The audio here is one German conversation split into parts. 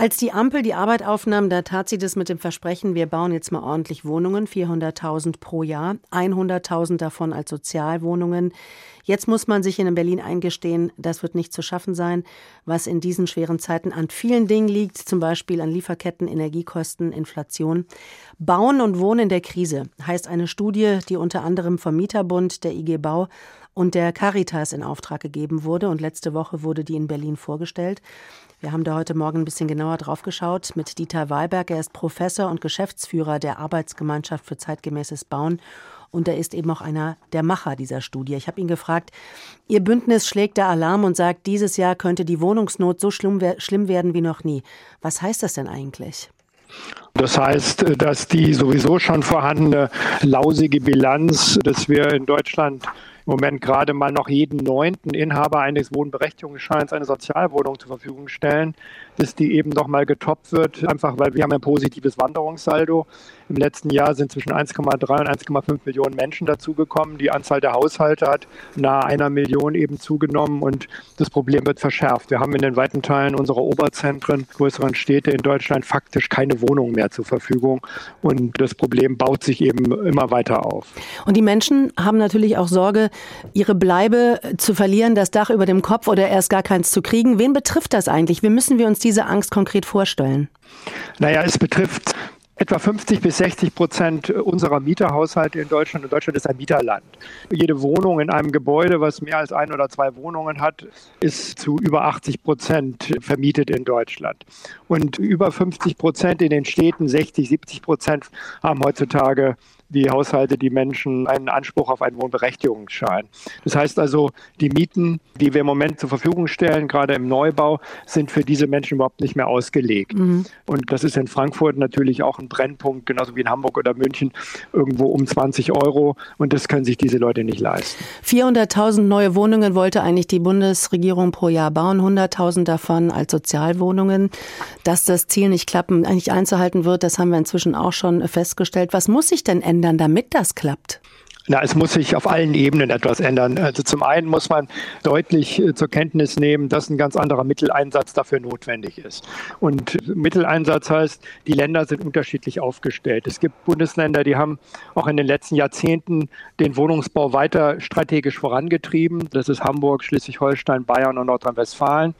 Als die Ampel die Arbeit aufnahm, da tat sie das mit dem Versprechen, wir bauen jetzt mal ordentlich Wohnungen, 400.000 pro Jahr, 100.000 davon als Sozialwohnungen. Jetzt muss man sich in Berlin eingestehen, das wird nicht zu schaffen sein, was in diesen schweren Zeiten an vielen Dingen liegt, zum Beispiel an Lieferketten, Energiekosten, Inflation. Bauen und Wohnen in der Krise heißt eine Studie, die unter anderem vom Mieterbund, der IG Bau und der Caritas in Auftrag gegeben wurde. Und letzte Woche wurde die in Berlin vorgestellt. Wir haben da heute Morgen ein bisschen genauer drauf geschaut mit Dieter Wahlberg. Er ist Professor und Geschäftsführer der Arbeitsgemeinschaft für zeitgemäßes Bauen. Und er ist eben auch einer der Macher dieser Studie. Ich habe ihn gefragt, Ihr Bündnis schlägt der Alarm und sagt, dieses Jahr könnte die Wohnungsnot so schlimm, schlimm werden wie noch nie. Was heißt das denn eigentlich? Das heißt, dass die sowieso schon vorhandene lausige Bilanz, dass wir in Deutschland im Moment gerade mal noch jeden neunten Inhaber eines Wohnberechtigungsscheins eine Sozialwohnung zur Verfügung stellen, dass die eben noch mal getoppt wird, einfach weil wir haben ein positives Wanderungssaldo. Im letzten Jahr sind zwischen 1,3 und 1,5 Millionen Menschen dazugekommen. Die Anzahl der Haushalte hat nahe einer Million eben zugenommen und das Problem wird verschärft. Wir haben in den weiten Teilen unserer Oberzentren, größeren Städte in Deutschland faktisch keine Wohnungen mehr zur Verfügung und das Problem baut sich eben immer weiter auf. Und die Menschen haben natürlich auch Sorge, ihre Bleibe zu verlieren, das Dach über dem Kopf oder erst gar keins zu kriegen. Wen betrifft das eigentlich? Wie müssen wir uns diese Angst konkret vorstellen? Naja, es betrifft etwa 50 bis 60 Prozent unserer Mieterhaushalte in Deutschland. Und Deutschland ist ein Mieterland. Jede Wohnung in einem Gebäude, was mehr als ein oder zwei Wohnungen hat, ist zu über 80 Prozent vermietet in Deutschland. Und über 50 Prozent in den Städten, 60, 70 Prozent haben heutzutage die Haushalte, die Menschen einen Anspruch auf einen Wohnberechtigungsschein. Das heißt also, die Mieten, die wir im Moment zur Verfügung stellen, gerade im Neubau, sind für diese Menschen überhaupt nicht mehr ausgelegt. Mhm. Und das ist in Frankfurt natürlich auch ein Brennpunkt, genauso wie in Hamburg oder München, irgendwo um 20 Euro. Und das können sich diese Leute nicht leisten. 400.000 neue Wohnungen wollte eigentlich die Bundesregierung pro Jahr bauen, 100.000 davon als Sozialwohnungen. Dass das Ziel nicht klappen, nicht einzuhalten wird, das haben wir inzwischen auch schon festgestellt. Was muss sich denn ändern? Ändern, damit das klappt? Na, es muss sich auf allen Ebenen etwas ändern. Also zum einen muss man deutlich äh, zur Kenntnis nehmen, dass ein ganz anderer Mitteleinsatz dafür notwendig ist. Und Mitteleinsatz heißt, die Länder sind unterschiedlich aufgestellt. Es gibt Bundesländer, die haben auch in den letzten Jahrzehnten den Wohnungsbau weiter strategisch vorangetrieben. Das ist Hamburg, Schleswig-Holstein, Bayern und Nordrhein-Westfalen.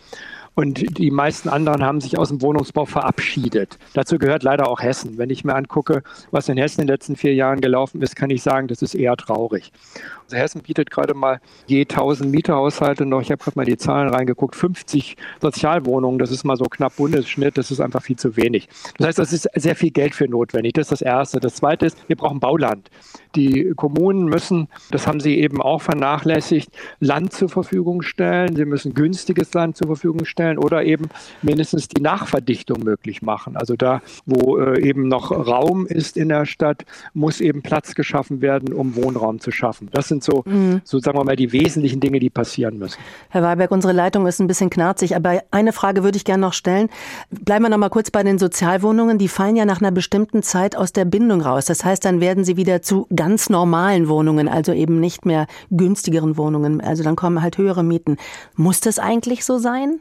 Und die meisten anderen haben sich aus dem Wohnungsbau verabschiedet. Dazu gehört leider auch Hessen. Wenn ich mir angucke, was in Hessen in den letzten vier Jahren gelaufen ist, kann ich sagen, das ist eher traurig. Also Hessen bietet gerade mal je 1000 Mieterhaushalte noch, ich habe gerade mal die Zahlen reingeguckt, 50 Sozialwohnungen. Das ist mal so knapp Bundesschnitt. Das ist einfach viel zu wenig. Das heißt, es ist sehr viel Geld für notwendig. Das ist das Erste. Das Zweite ist, wir brauchen Bauland. Die Kommunen müssen, das haben sie eben auch vernachlässigt, Land zur Verfügung stellen. Sie müssen günstiges Land zur Verfügung stellen stellen oder eben mindestens die Nachverdichtung möglich machen. Also da, wo äh, eben noch Raum ist in der Stadt, muss eben Platz geschaffen werden, um Wohnraum zu schaffen. Das sind so, mhm. so sagen wir mal, die wesentlichen Dinge, die passieren müssen. Herr Weiberg, unsere Leitung ist ein bisschen knarzig, aber eine Frage würde ich gerne noch stellen. Bleiben wir noch mal kurz bei den Sozialwohnungen. Die fallen ja nach einer bestimmten Zeit aus der Bindung raus. Das heißt, dann werden sie wieder zu ganz normalen Wohnungen, also eben nicht mehr günstigeren Wohnungen. Also dann kommen halt höhere Mieten. Muss das eigentlich so sein?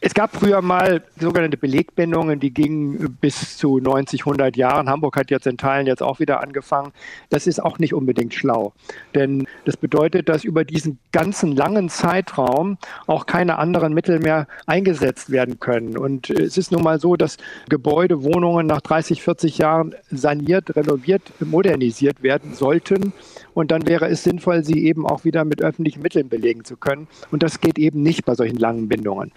Es gab früher mal sogenannte Belegbindungen, die gingen bis zu 90, 100 Jahren. Hamburg hat jetzt in Teilen jetzt auch wieder angefangen. Das ist auch nicht unbedingt schlau. Denn das bedeutet, dass über diesen ganzen langen Zeitraum auch keine anderen Mittel mehr eingesetzt werden können. Und es ist nun mal so, dass Gebäude, Wohnungen nach 30, 40 Jahren saniert, renoviert, modernisiert werden sollten. Und dann wäre es sinnvoll, sie eben auch wieder mit öffentlichen Mitteln belegen zu können. Und das geht eben nicht bei solchen langen Bindungen.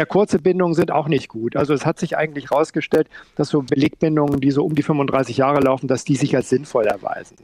Sehr kurze Bindungen sind auch nicht gut. Also es hat sich eigentlich herausgestellt, dass so Belegbindungen, die so um die 35 Jahre laufen, dass die sich als sinnvoll erweisen.